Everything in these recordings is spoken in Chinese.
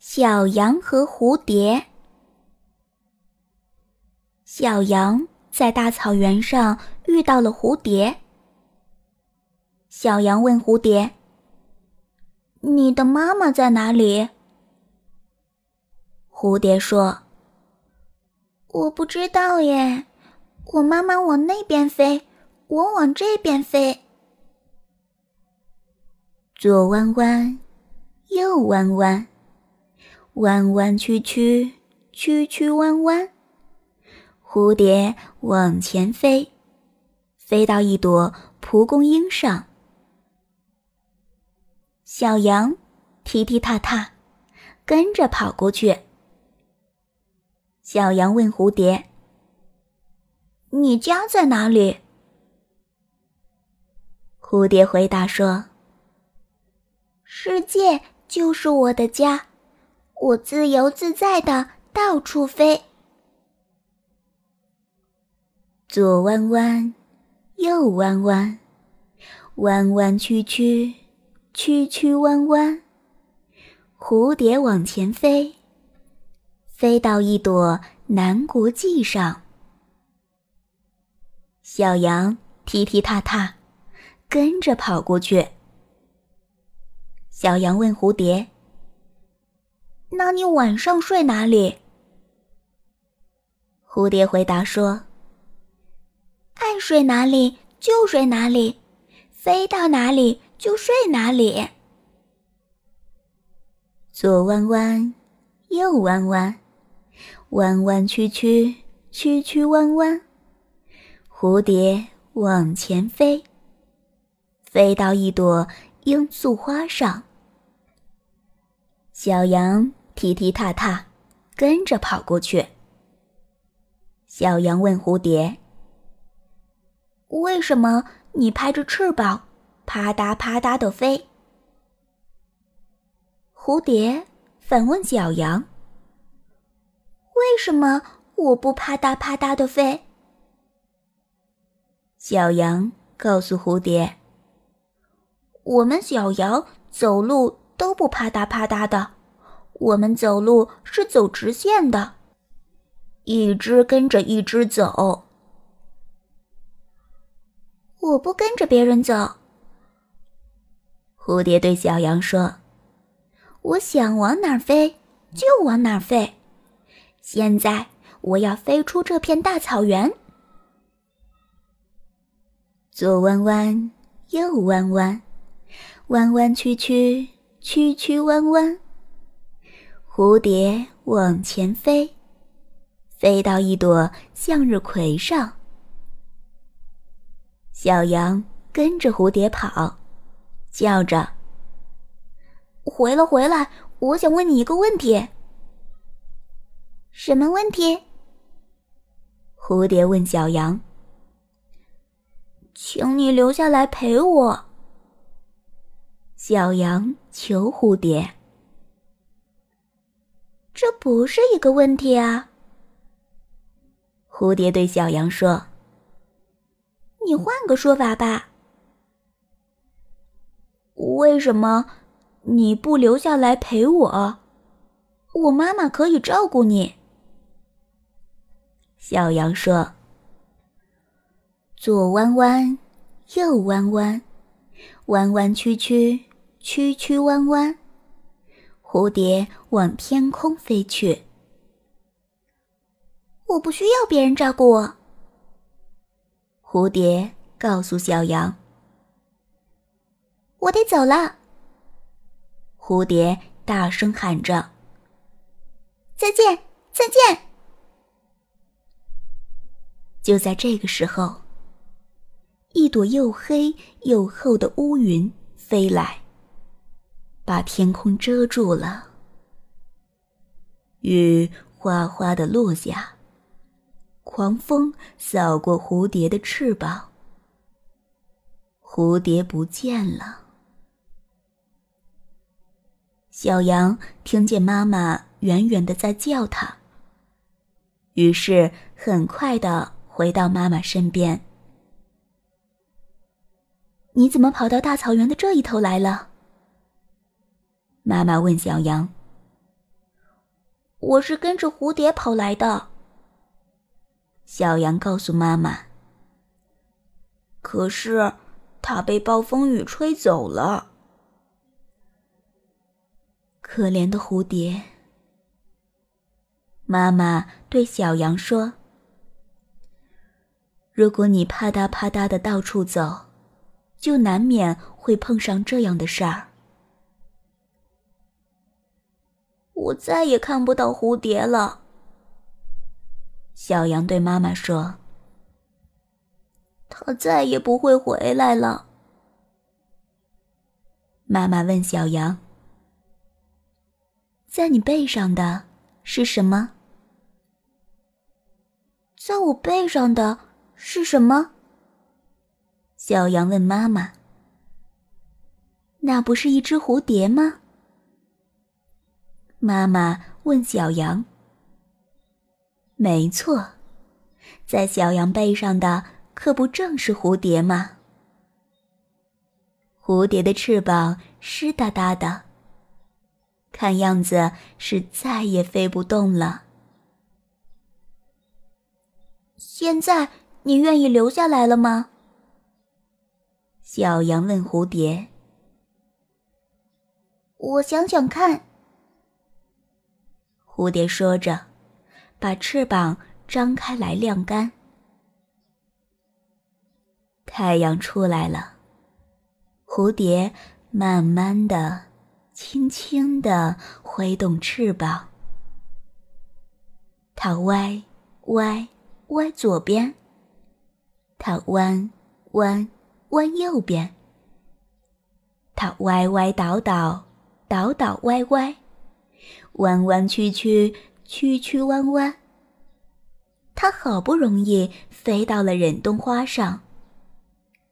小羊和蝴蝶。小羊在大草原上遇到了蝴蝶。小羊问蝴蝶：“你的妈妈在哪里？”蝴蝶说：“我不知道耶，我妈妈往那边飞，我往这边飞，左弯弯，右弯弯。”弯弯曲曲，曲曲弯弯，蝴蝶往前飞，飞到一朵蒲公英上。小羊踢踢踏踏，跟着跑过去。小羊问蝴蝶：“你家在哪里？”蝴蝶回答说：“世界就是我的家。”我自由自在的到处飞，左弯弯，右弯弯，弯弯曲曲，曲曲弯弯。蝴蝶往前飞，飞到一朵南国际上。小羊踢踢踏踏，跟着跑过去。小羊问蝴蝶。那你晚上睡哪里？蝴蝶回答说：“爱睡哪里就睡哪里，飞到哪里就睡哪里。”左弯弯，右弯弯，弯弯曲曲，曲曲弯弯。蝴蝶往前飞，飞到一朵罂粟花上。小羊。踢踢踏踏，跟着跑过去。小羊问蝴蝶：“为什么你拍着翅膀，啪嗒啪嗒的飞？”蝴蝶反问小羊：“为什么我不啪嗒啪嗒的飞？”小羊告诉蝴蝶：“我们小羊走路都不啪嗒啪嗒的。”我们走路是走直线的，一只跟着一只走。我不跟着别人走。蝴蝶对小羊说：“我想往哪儿飞就往哪儿飞。现在我要飞出这片大草原。”左弯弯，右弯弯，弯弯曲曲，曲曲弯弯。蝴蝶往前飞，飞到一朵向日葵上。小羊跟着蝴蝶跑，叫着：“回来，回来！我想问你一个问题。”“什么问题？”蝴蝶问小羊。“请你留下来陪我。”小羊求蝴蝶。这不是一个问题啊！蝴蝶对小羊说：“你换个说法吧。为什么你不留下来陪我？我妈妈可以照顾你。”小羊说：“左弯弯，右弯弯，弯弯曲曲，曲曲弯弯。”蝴蝶往天空飞去。我不需要别人照顾我。蝴蝶告诉小羊：“我得走了。”蝴蝶大声喊着：“再见，再见！”就在这个时候，一朵又黑又厚的乌云飞来。把天空遮住了，雨哗哗的落下，狂风扫过蝴蝶的翅膀，蝴蝶不见了。小羊听见妈妈远远的在叫它，于是很快的回到妈妈身边。你怎么跑到大草原的这一头来了？妈妈问小羊：“我是跟着蝴蝶跑来的。小羊告诉妈妈。可是，它被暴风雨吹走了。可怜的蝴蝶。妈妈对小羊说：“如果你啪嗒啪嗒的到处走，就难免会碰上这样的事儿。”我再也看不到蝴蝶了。小羊对妈妈说：“它再也不会回来了。”妈妈问小羊：“在你背上的是什么？”在我背上的是什么？小羊问妈妈：“那不是一只蝴蝶吗？”妈妈问小羊：“没错，在小羊背上的可不正是蝴蝶吗？蝴蝶的翅膀湿哒哒的，看样子是再也飞不动了。现在你愿意留下来了吗？”小羊问蝴蝶。“我想想看。”蝴蝶说着，把翅膀张开来晾干。太阳出来了，蝴蝶慢慢的、轻轻的挥动翅膀。它歪歪歪左边，它弯弯弯右边，它歪歪倒倒倒倒歪歪。弯弯曲曲，曲曲弯弯。它好不容易飞到了忍冬花上，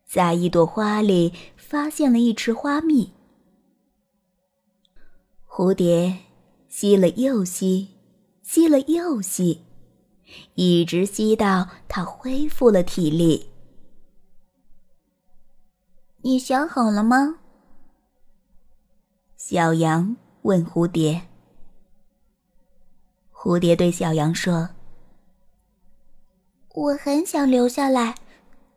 在一朵花里发现了一池花蜜。蝴蝶吸了又吸，吸了又吸，一直吸到它恢复了体力。你想好了吗？小羊问蝴蝶。蝴蝶对小羊说：“我很想留下来，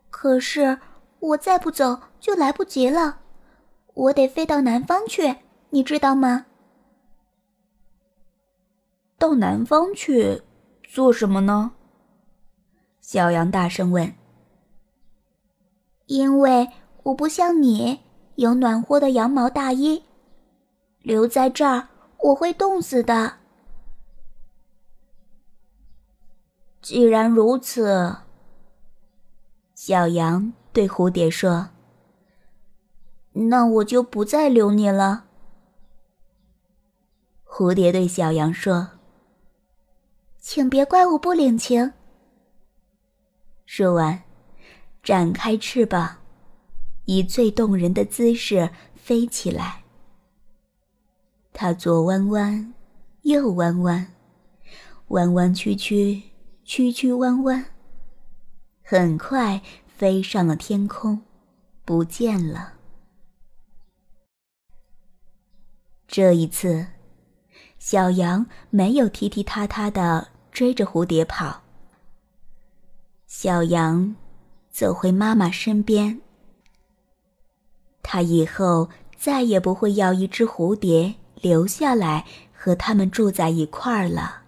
可是我再不走就来不及了。我得飞到南方去，你知道吗？”“到南方去做什么呢？”小羊大声问。“因为我不像你有暖和的羊毛大衣，留在这儿我会冻死的。”既然如此，小羊对蝴蝶说：“那我就不再留你了。”蝴蝶对小羊说：“请别怪我不领情。”说完，展开翅膀，以最动人的姿势飞起来。它左弯弯，右弯弯，弯弯曲曲。曲曲弯弯，很快飞上了天空，不见了。这一次，小羊没有踢踢踏踏的追着蝴蝶跑。小羊走回妈妈身边，它以后再也不会要一只蝴蝶留下来和他们住在一块儿了。